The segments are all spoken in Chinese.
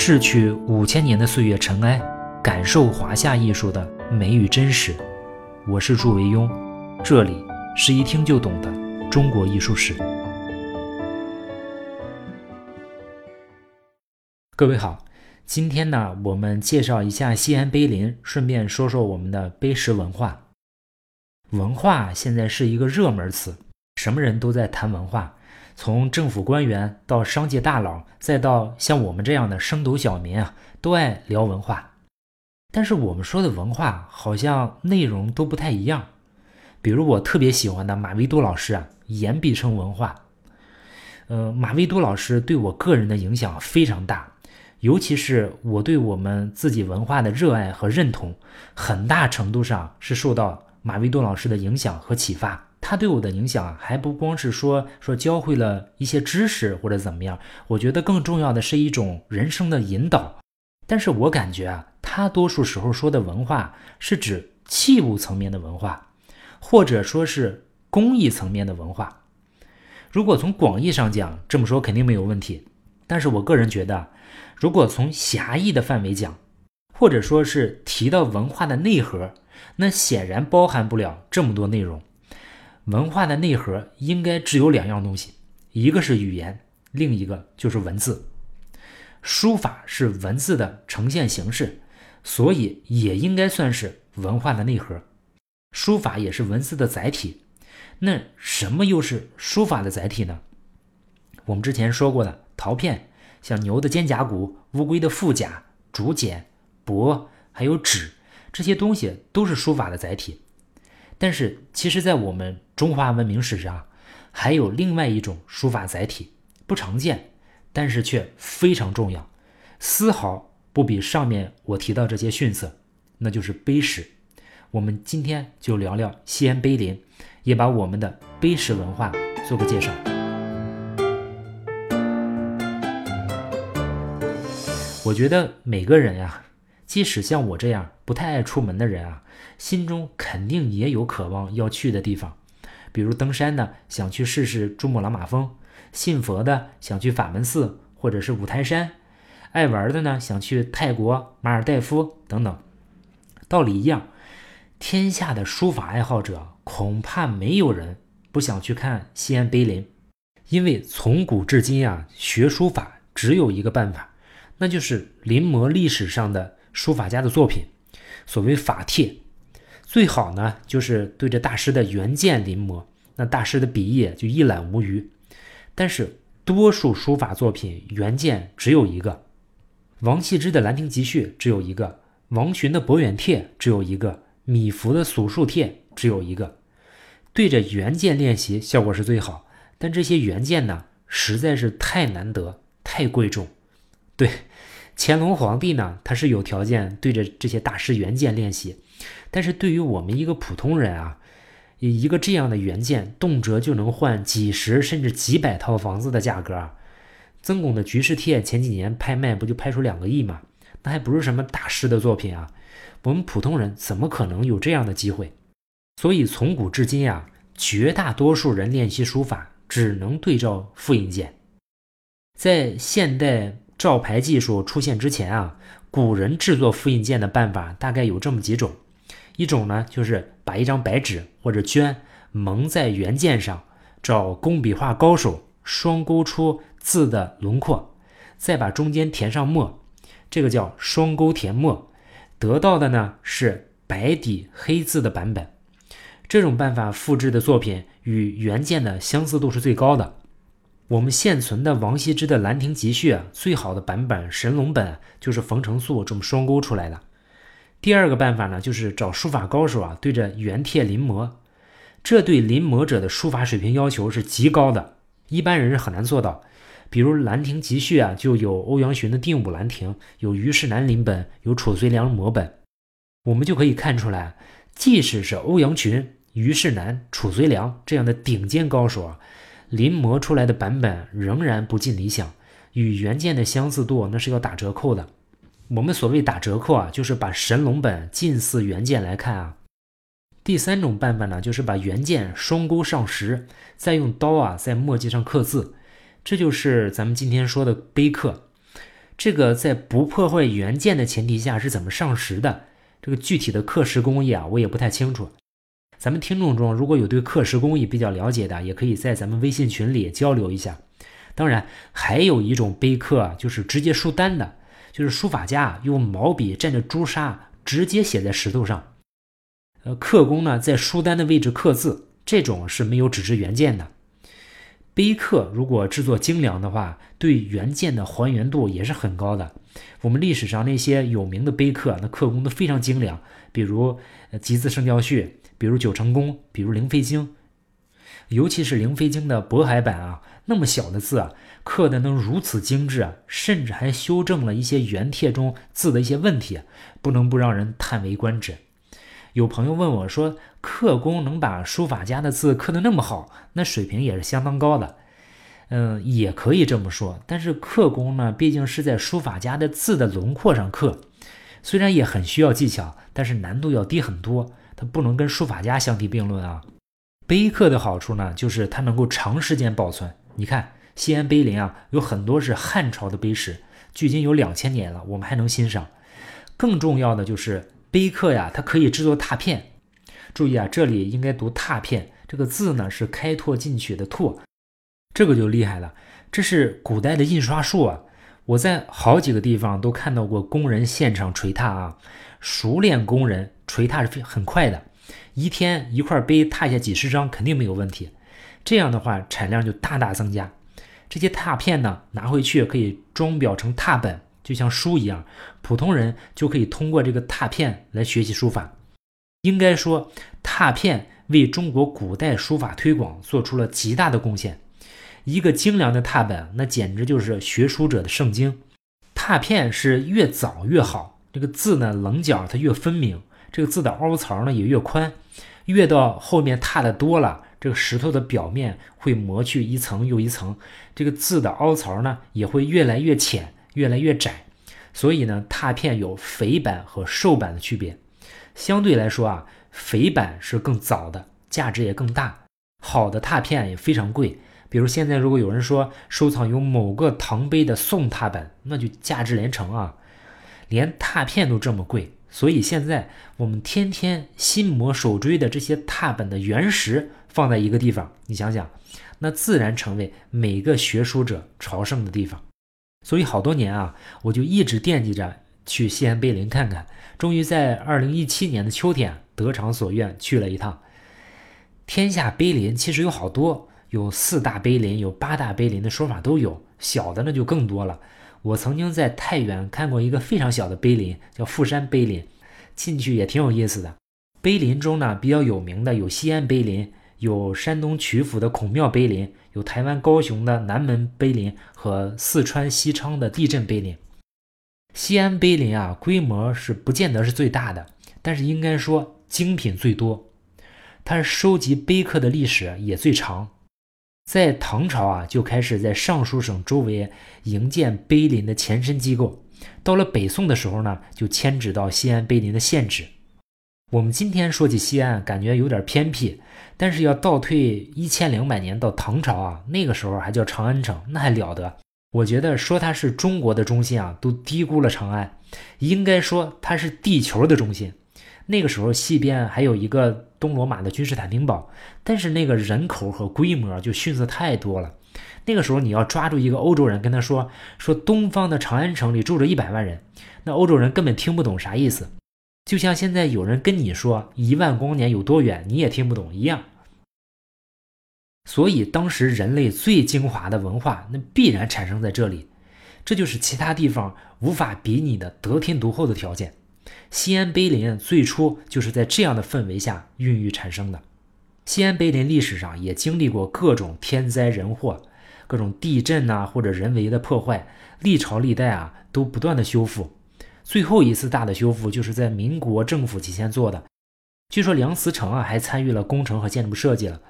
逝去五千年的岁月尘埃，感受华夏艺术的美与真实。我是祝维庸，这里是一听就懂的中国艺术史。各位好，今天呢，我们介绍一下西安碑林，顺便说说我们的碑石文化。文化现在是一个热门词，什么人都在谈文化。从政府官员到商界大佬，再到像我们这样的升斗小民啊，都爱聊文化。但是我们说的文化好像内容都不太一样。比如我特别喜欢的马未都老师啊，言必称文化。呃，马未都老师对我个人的影响非常大，尤其是我对我们自己文化的热爱和认同，很大程度上是受到马未都老师的影响和启发。他对我的影响还不光是说说教会了一些知识或者怎么样，我觉得更重要的是一种人生的引导。但是我感觉啊，他多数时候说的文化是指器物层面的文化，或者说是工艺层面的文化。如果从广义上讲，这么说肯定没有问题。但是我个人觉得，如果从狭义的范围讲，或者说是提到文化的内核，那显然包含不了这么多内容。文化的内核应该只有两样东西，一个是语言，另一个就是文字。书法是文字的呈现形式，所以也应该算是文化的内核。书法也是文字的载体。那什么又是书法的载体呢？我们之前说过的陶片，像牛的肩胛骨、乌龟的腹甲、竹简、帛，还有纸，这些东西都是书法的载体。但是，其实，在我们中华文明史上，还有另外一种书法载体，不常见，但是却非常重要，丝毫不比上面我提到这些逊色，那就是碑石。我们今天就聊聊西安碑林，也把我们的碑石文化做个介绍。我觉得每个人呀，即使像我这样不太爱出门的人啊。心中肯定也有渴望要去的地方，比如登山的想去试试珠穆朗玛峰，信佛的想去法门寺或者是五台山，爱玩的呢想去泰国马尔代夫等等。道理一样，天下的书法爱好者恐怕没有人不想去看西安碑林，因为从古至今啊，学书法只有一个办法，那就是临摹历史上的书法家的作品，所谓法帖。最好呢，就是对着大师的原件临摹，那大师的笔意就一览无余。但是多数书法作品原件只有一个，王羲之的《兰亭集序》只有一个，王洵的《博远帖》只有一个，米芾的《蜀树帖》只有一个。对着原件练习效果是最好，但这些原件呢，实在是太难得、太贵重。对，乾隆皇帝呢，他是有条件对着这些大师原件练习。但是对于我们一个普通人啊，一个这样的原件，动辄就能换几十甚至几百套房子的价格啊！曾巩的《菊式帖》前几年拍卖不就拍出两个亿吗？那还不是什么大师的作品啊！我们普通人怎么可能有这样的机会？所以从古至今啊，绝大多数人练习书法只能对照复印件。在现代照牌技术出现之前啊，古人制作复印件的办法大概有这么几种。一种呢，就是把一张白纸或者绢蒙在原件上，找工笔画高手双勾出字的轮廓，再把中间填上墨，这个叫双勾填墨，得到的呢是白底黑字的版本。这种办法复制的作品与原件的相似度是最高的。我们现存的王羲之的《兰亭集序》啊最好的版本神龙本就是冯承素这么双勾出来的。第二个办法呢，就是找书法高手啊，对着原帖临摹。这对临摹者的书法水平要求是极高的，一般人是很难做到。比如《兰亭集序》啊，就有欧阳询的《定武兰亭》，有虞世南临本，有褚遂良摹本。我们就可以看出来，即使是欧阳询、虞世南、褚遂良这样的顶尖高手啊，临摹出来的版本仍然不尽理想，与原件的相似度那是要打折扣的。我们所谓打折扣啊，就是把神龙本近似原件来看啊。第三种办法呢，就是把原件双钩上石，再用刀啊在墨迹上刻字，这就是咱们今天说的碑刻。这个在不破坏原件的前提下是怎么上石的？这个具体的刻石工艺啊，我也不太清楚。咱们听众中如果有对刻石工艺比较了解的，也可以在咱们微信群里交流一下。当然，还有一种碑刻，就是直接书单的，就是书法家用毛笔蘸着朱砂直接写在石头上。呃，刻工呢在书单的位置刻字，这种是没有纸质原件的。碑刻如果制作精良的话，对原件的还原度也是很高的。我们历史上那些有名的碑刻，那刻工都非常精良，比如《集字圣教序》，比如《九成宫》，比如《灵飞经》。尤其是《灵飞经》的渤海版啊，那么小的字啊，刻的能如此精致啊，甚至还修正了一些原帖中字的一些问题，不能不让人叹为观止。有朋友问我说：“刻工能把书法家的字刻得那么好，那水平也是相当高的。”嗯，也可以这么说。但是刻工呢，毕竟是在书法家的字的轮廓上刻，虽然也很需要技巧，但是难度要低很多。它不能跟书法家相提并论啊。碑刻的好处呢，就是它能够长时间保存。你看西安碑林啊，有很多是汉朝的碑石，距今有两千年了，我们还能欣赏。更重要的就是。碑刻呀，它可以制作拓片。注意啊，这里应该读拓片，这个字呢是开拓进取的拓，这个就厉害了。这是古代的印刷术啊！我在好几个地方都看到过工人现场锤拓啊，熟练工人锤拓是很快的，一天一块碑拓下几十张肯定没有问题。这样的话产量就大大增加。这些拓片呢拿回去可以装裱成拓本。就像书一样，普通人就可以通过这个拓片来学习书法。应该说，拓片为中国古代书法推广做出了极大的贡献。一个精良的拓本，那简直就是学书者的圣经。拓片是越早越好，这个字呢棱角它越分明，这个字的凹槽呢也越宽。越到后面拓的多了，这个石头的表面会磨去一层又一层，这个字的凹槽呢也会越来越浅。越来越窄，所以呢，拓片有肥版和瘦版的区别。相对来说啊，肥版是更早的，价值也更大。好的拓片也非常贵。比如现在如果有人说收藏有某个唐碑的宋拓本，那就价值连城啊！连拓片都这么贵，所以现在我们天天心魔手追的这些拓本的原石放在一个地方，你想想，那自然成为每个学书者朝圣的地方。所以好多年啊，我就一直惦记着去西安碑林看看。终于在二零一七年的秋天得偿所愿去了一趟。天下碑林其实有好多，有四大碑林，有八大碑林的说法都有，小的那就更多了。我曾经在太原看过一个非常小的碑林，叫富山碑林，进去也挺有意思的。碑林中呢比较有名的有西安碑林。有山东曲阜的孔庙碑林，有台湾高雄的南门碑林和四川西昌的地震碑林。西安碑林啊，规模是不见得是最大的，但是应该说精品最多。它收集碑刻的历史也最长，在唐朝啊就开始在尚书省周围营建碑林的前身机构，到了北宋的时候呢，就迁址到西安碑林的现址。我们今天说起西安，感觉有点偏僻，但是要倒退一千两百年到唐朝啊，那个时候还叫长安城，那还了得？我觉得说它是中国的中心啊，都低估了长安。应该说它是地球的中心。那个时候西边还有一个东罗马的君士坦丁堡，但是那个人口和规模就逊色太多了。那个时候你要抓住一个欧洲人跟他说说东方的长安城里住着一百万人，那欧洲人根本听不懂啥意思。就像现在有人跟你说一万光年有多远，你也听不懂一样。所以当时人类最精华的文化，那必然产生在这里，这就是其他地方无法比拟的得天独厚的条件。西安碑林最初就是在这样的氛围下孕育产生的。西安碑林历史上也经历过各种天灾人祸，各种地震呐或者人为的破坏，历朝历代啊都不断的修复。最后一次大的修复就是在民国政府期间做的，据说梁思成啊还参与了工程和建筑设计了，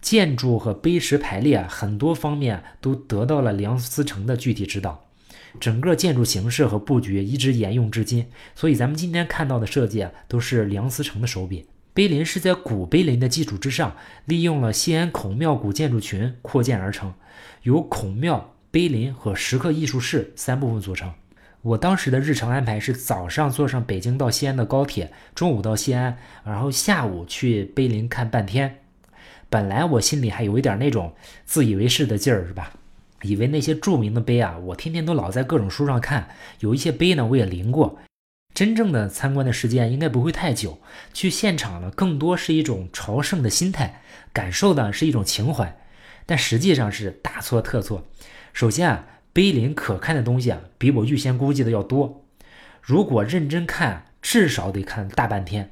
建筑和碑石排列啊很多方面都得到了梁思成的具体指导，整个建筑形式和布局一直沿用至今，所以咱们今天看到的设计啊都是梁思成的手笔。碑林是在古碑林的基础之上，利用了西安孔庙古建筑群扩建而成，由孔庙、碑林和石刻艺术室三部分组成。我当时的日程安排是早上坐上北京到西安的高铁，中午到西安，然后下午去碑林看半天。本来我心里还有一点那种自以为是的劲儿，是吧？以为那些著名的碑啊，我天天都老在各种书上看，有一些碑呢我也临过。真正的参观的时间应该不会太久，去现场呢更多是一种朝圣的心态，感受的是一种情怀。但实际上是大错特错。首先啊，碑林可看的东西啊，比我预先估计的要多。如果认真看，至少得看大半天。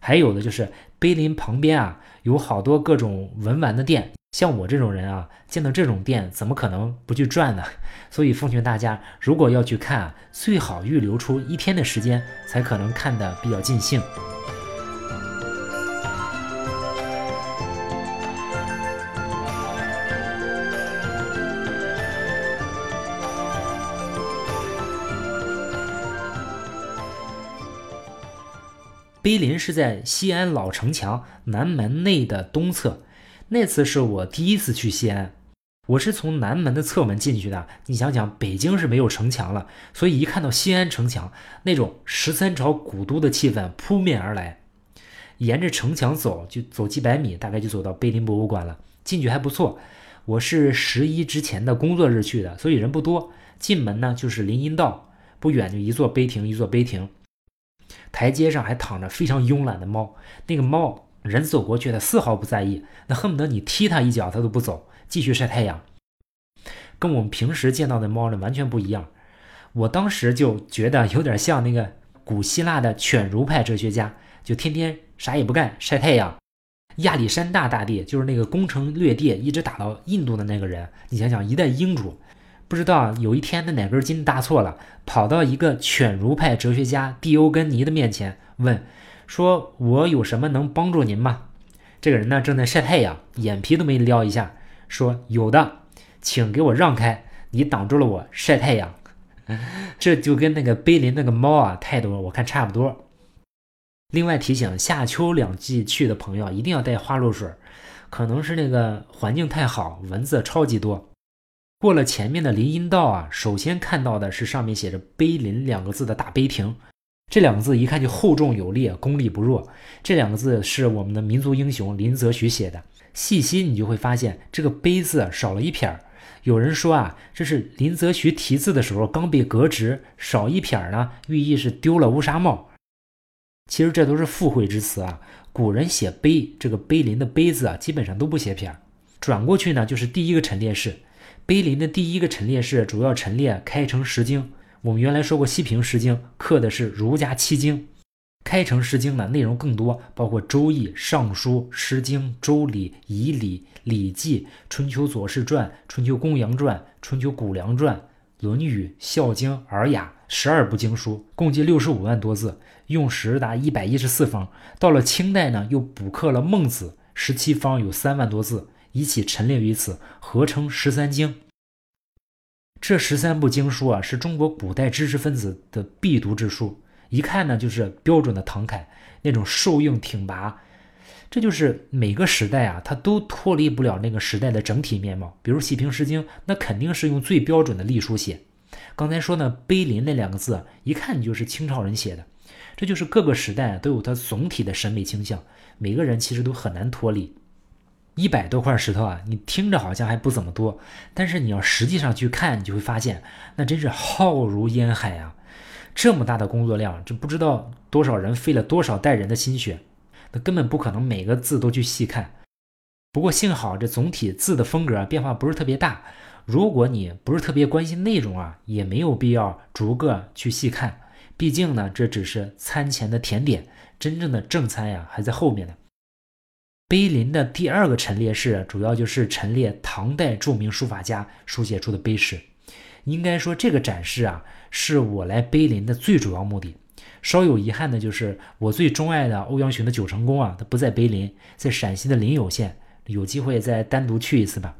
还有的就是碑林旁边啊。有好多各种文玩的店，像我这种人啊，见到这种店怎么可能不去转呢？所以奉劝大家，如果要去看，最好预留出一天的时间，才可能看得比较尽兴。碑林是在西安老城墙南门内的东侧。那次是我第一次去西安，我是从南门的侧门进去的。你想想，北京是没有城墙了，所以一看到西安城墙，那种十三朝古都的气氛扑面而来。沿着城墙走，就走几百米，大概就走到碑林博物馆了。进去还不错。我是十一之前的工作日去的，所以人不多。进门呢就是林荫道，不远就一座碑亭，一座碑亭。台阶上还躺着非常慵懒的猫，那个猫人走过去，它丝毫不在意，那恨不得你踢它一脚，它都不走，继续晒太阳。跟我们平时见到的猫呢完全不一样。我当时就觉得有点像那个古希腊的犬儒派哲学家，就天天啥也不干晒太阳。亚历山大大帝就是那个攻城略地，一直打到印度的那个人。你想想，一代英主。不知道有一天他哪根筋搭错了，跑到一个犬儒派哲学家蒂欧根尼的面前问：“说我有什么能帮助您吗？”这个人呢正在晒太阳，眼皮都没撩一下，说：“有的，请给我让开，你挡住了我晒太阳。”这就跟那个碑林那个猫啊态度我看差不多。另外提醒夏秋两季去的朋友一定要带花露水，可能是那个环境太好，蚊子超级多。过了前面的林荫道啊，首先看到的是上面写着“碑林”两个字的大碑亭。这两个字一看就厚重有力，功力不弱。这两个字是我们的民族英雄林则徐写的。细心你就会发现，这个“碑”字少了一撇儿。有人说啊，这是林则徐题字的时候刚被革职，少一撇儿呢，寓意是丢了乌纱帽。其实这都是附会之词啊。古人写“碑”这个“碑林”的“碑”字啊，基本上都不写撇儿。转过去呢，就是第一个陈列室。碑林的第一个陈列室主要陈列开成十经。我们原来说过，西平十经刻的是儒家七经，开成十经呢内容更多，包括《周易》《尚书》《诗经》《周礼》《仪礼》《礼记》《春秋左氏传》《春秋公羊传》《春秋谷梁传》《论语》《孝经》《尔雅》十二部经书，共计六十五万多字，用时达一百一十四方。到了清代呢，又补刻了《孟子》十七方，有三万多字。一起陈列于此，合称十三经。这十三部经书啊，是中国古代知识分子的必读之书，一看呢就是标准的唐楷，那种瘦硬挺拔。这就是每个时代啊，它都脱离不了那个时代的整体面貌。比如《西平诗经》，那肯定是用最标准的隶书写。刚才说呢，“碑林”那两个字，一看你就是清朝人写的。这就是各个时代都有它总体的审美倾向，每个人其实都很难脱离。一百多块石头啊，你听着好像还不怎么多，但是你要实际上去看，你就会发现那真是浩如烟海啊！这么大的工作量，这不知道多少人费了多少代人的心血，那根本不可能每个字都去细看。不过幸好这总体字的风格变化不是特别大，如果你不是特别关心内容啊，也没有必要逐个去细看，毕竟呢这只是餐前的甜点，真正的正餐呀还在后面呢。碑林的第二个陈列室，主要就是陈列唐代著名书法家书写出的碑石。应该说，这个展示啊，是我来碑林的最主要目的。稍有遗憾的就是，我最钟爱的欧阳询的九成宫啊，它不在碑林，在陕西的临友县。有机会再单独去一次吧。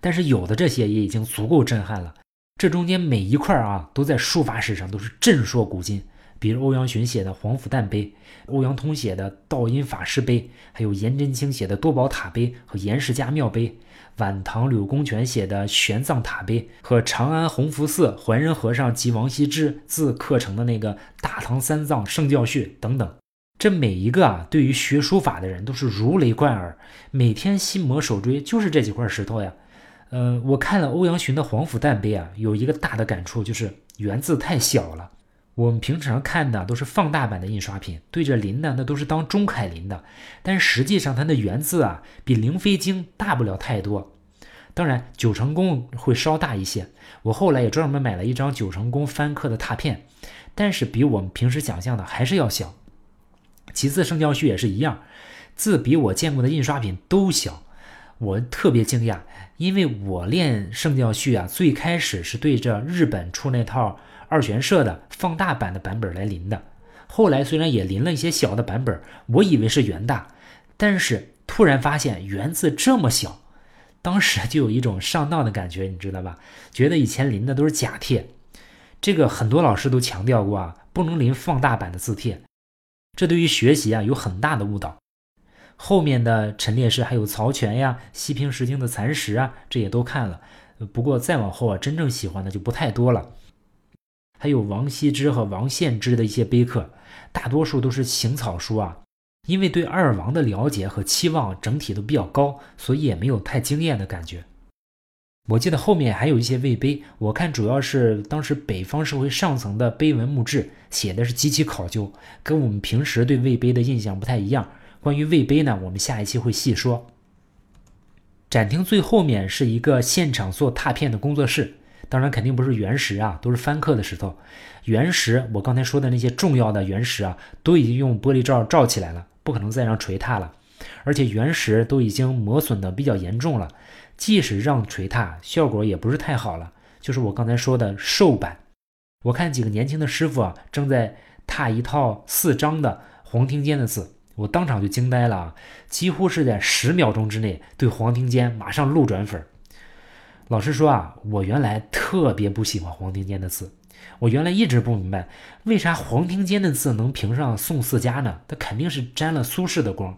但是有的这些也已经足够震撼了。这中间每一块啊，都在书法史上都是震烁古今，比如欧阳询写的《黄甫旦碑》，欧阳通写的《道阴法师碑》，还有颜真卿写的《多宝塔碑》和《颜氏家庙碑》，晚唐柳公权写的《玄奘塔碑》和长安弘福寺怀仁和尚及王羲之自刻成的那个《大唐三藏圣教序》等等。这每一个啊，对于学书法的人都是如雷贯耳，每天心魔手追就是这几块石头呀。呃，我看了欧阳询的《黄甫诞碑》啊，有一个大的感触，就是圆字太小了。我们平常看的都是放大版的印刷品，对着临的那都是当中楷临的，但实际上它的原字啊，比灵飞经大不了太多。当然，九成宫会稍大一些。我后来也专门买了一张九成宫翻刻的拓片，但是比我们平时想象的还是要小。其次，圣教序也是一样，字比我见过的印刷品都小，我特别惊讶，因为我练圣教序啊，最开始是对着日本出那套二玄社的放大版的版本来临的，后来虽然也临了一些小的版本，我以为是元大，但是突然发现元字这么小，当时就有一种上当的感觉，你知道吧？觉得以前临的都是假帖，这个很多老师都强调过啊，不能临放大版的字帖。这对于学习啊有很大的误导。后面的陈列室还有曹全呀、西平石经的残石啊，这也都看了。不过再往后啊，真正喜欢的就不太多了。还有王羲之和王献之的一些碑刻，大多数都是行草书啊。因为对二王的了解和期望整体都比较高，所以也没有太惊艳的感觉。我记得后面还有一些魏碑，我看主要是当时北方社会上层的碑文墓志，写的是极其考究，跟我们平时对魏碑的印象不太一样。关于魏碑呢，我们下一期会细说。展厅最后面是一个现场做拓片的工作室，当然肯定不是原石啊，都是翻刻的石头。原石我刚才说的那些重要的原石啊，都已经用玻璃罩罩起来了，不可能再让锤踏了，而且原石都已经磨损的比较严重了。即使让锤踏，效果也不是太好了。就是我刚才说的瘦版，我看几个年轻的师傅啊，正在踏一套四张的黄庭坚的字，我当场就惊呆了啊！几乎是在十秒钟之内，对黄庭坚马上路转粉。老实说啊，我原来特别不喜欢黄庭坚的字，我原来一直不明白，为啥黄庭坚的字能评上宋四家呢？他肯定是沾了苏轼的光。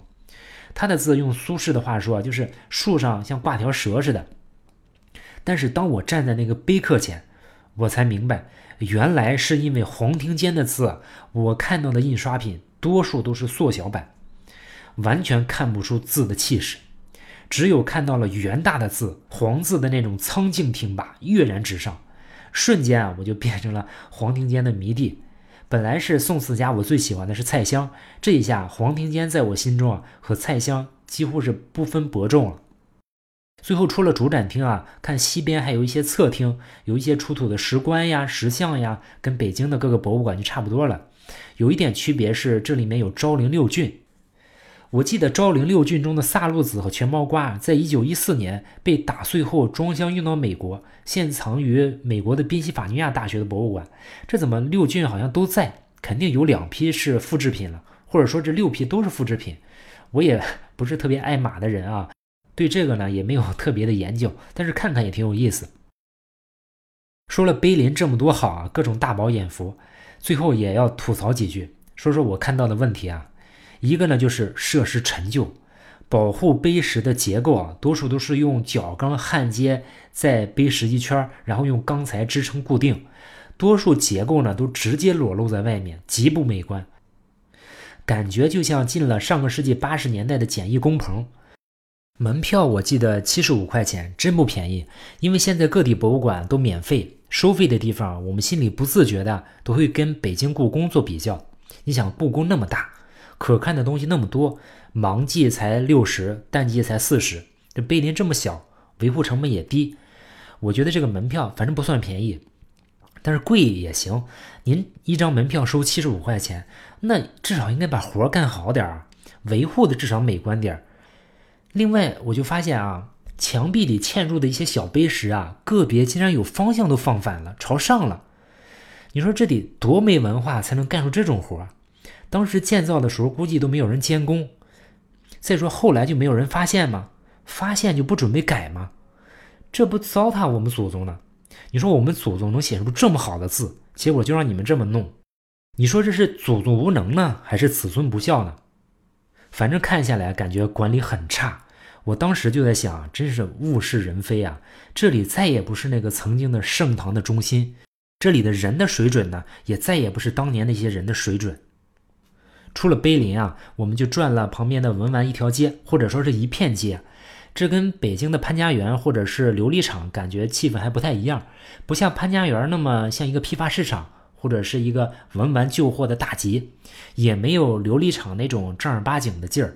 他的字用苏轼的话说，就是树上像挂条蛇似的。但是当我站在那个碑刻前，我才明白，原来是因为黄庭坚的字，我看到的印刷品多数都是缩小版，完全看不出字的气势，只有看到了元大的字，黄字的那种苍劲挺拔，跃然纸上，瞬间啊，我就变成了黄庭坚的迷弟。本来是宋四家，我最喜欢的是蔡襄。这一下，黄庭坚在我心中啊，和蔡襄几乎是不分伯仲了。最后出了主展厅啊，看西边还有一些侧厅，有一些出土的石棺呀、石像呀，跟北京的各个博物馆就差不多了。有一点区别是，这里面有昭陵六骏。我记得昭陵六骏中的萨路子和全毛瓜，在一九一四年被打碎后装箱运到美国，现藏于美国的宾夕法尼亚大学的博物馆。这怎么六骏好像都在？肯定有两批是复制品了，或者说这六批都是复制品。我也不是特别爱马的人啊，对这个呢也没有特别的研究，但是看看也挺有意思。说了碑林这么多好啊，各种大饱眼福，最后也要吐槽几句，说说我看到的问题啊。一个呢，就是设施陈旧，保护碑石的结构啊，多数都是用角钢焊接在碑石一圈，然后用钢材支撑固定，多数结构呢都直接裸露在外面，极不美观，感觉就像进了上个世纪八十年代的简易工棚。门票我记得七十五块钱，真不便宜，因为现在各地博物馆都免费，收费的地方我们心里不自觉的都会跟北京故宫做比较。你想，故宫那么大。可看的东西那么多，忙季才六十，淡季才四十。这碑林这么小，维护成本也低，我觉得这个门票反正不算便宜，但是贵也行。您一张门票收七十五块钱，那至少应该把活干好点儿，维护的至少美观点儿。另外，我就发现啊，墙壁里嵌入的一些小碑石啊，个别竟然有方向都放反了，朝上了。你说这得多没文化才能干出这种活儿？当时建造的时候，估计都没有人监工。再说后来就没有人发现吗？发现就不准备改吗？这不糟蹋我们祖宗呢？你说我们祖宗能写出这么好的字，结果就让你们这么弄。你说这是祖宗无能呢，还是子孙不孝呢？反正看下来感觉管理很差。我当时就在想，真是物是人非啊！这里再也不是那个曾经的盛唐的中心，这里的人的水准呢，也再也不是当年那些人的水准。出了碑林啊，我们就转了旁边的文玩一条街，或者说是一片街。这跟北京的潘家园或者是琉璃厂感觉气氛还不太一样，不像潘家园那么像一个批发市场或者是一个文玩旧货的大集，也没有琉璃厂那种正儿八经的劲儿。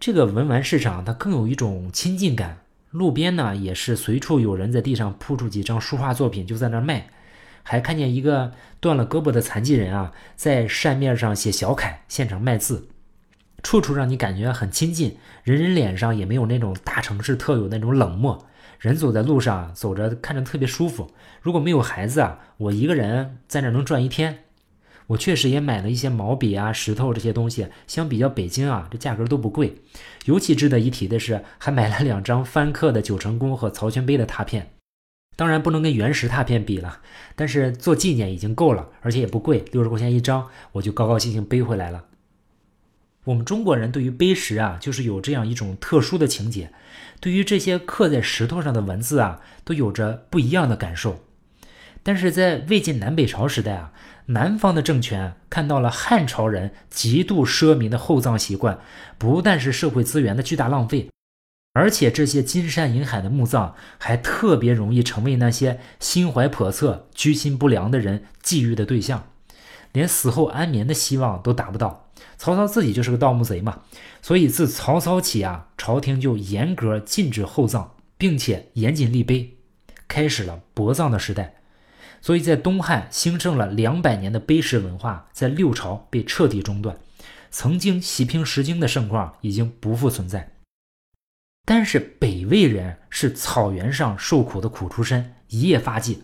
这个文玩市场它更有一种亲近感，路边呢也是随处有人在地上铺出几张书画作品就在那儿卖。还看见一个断了胳膊的残疾人啊，在扇面上写小楷，现场卖字，处处让你感觉很亲近，人人脸上也没有那种大城市特有那种冷漠，人走在路上走着看着特别舒服。如果没有孩子啊，我一个人在那能转一天。我确实也买了一些毛笔啊、石头这些东西，相比较北京啊，这价格都不贵。尤其值得一提的是，还买了两张翻刻的九成宫和曹全碑的拓片。当然不能跟原石拓片比了，但是做纪念已经够了，而且也不贵，六十块钱一张，我就高高兴兴背回来了。我们中国人对于碑石啊，就是有这样一种特殊的情节，对于这些刻在石头上的文字啊，都有着不一样的感受。但是在魏晋南北朝时代啊，南方的政权看到了汉朝人极度奢靡的厚葬习惯，不但是社会资源的巨大浪费。而且这些金山银海的墓葬还特别容易成为那些心怀叵测、居心不良的人觊觎的对象，连死后安眠的希望都达不到。曹操自己就是个盗墓贼嘛，所以自曹操起啊，朝廷就严格禁止厚葬，并且严禁立碑，开始了薄葬的时代。所以在东汉兴盛了两百年的碑石文化，在六朝被彻底中断，曾经洗平石经的盛况已经不复存在。但是北魏人是草原上受苦的苦出身，一夜发迹，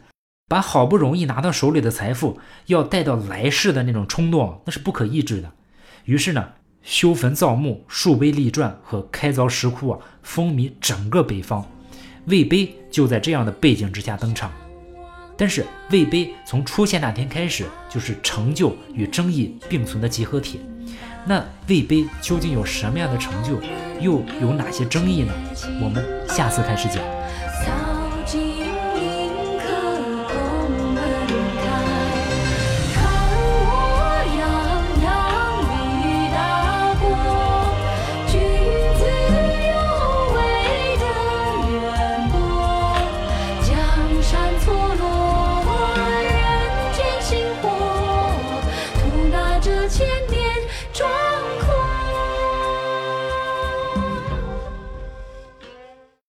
把好不容易拿到手里的财富要带到来世的那种冲动，那是不可抑制的。于是呢，修坟造墓、树碑立传和开凿石窟啊，风靡整个北方。魏碑就在这样的背景之下登场。但是魏碑从出现那天开始，就是成就与争议并存的集合体。那魏碑究竟有什么样的成就，又有哪些争议呢？我们下次开始讲。